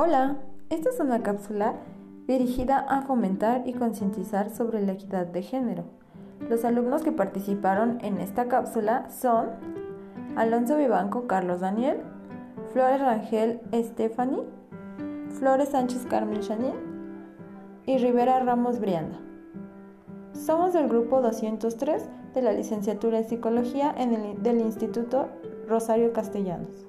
Hola, esta es una cápsula dirigida a fomentar y concientizar sobre la equidad de género. Los alumnos que participaron en esta cápsula son Alonso Vivanco Carlos Daniel, Flores Rangel Stephanie, Flores Sánchez Carmen Chanín y Rivera Ramos Brianda. Somos del grupo 203 de la licenciatura en Psicología del Instituto Rosario Castellanos.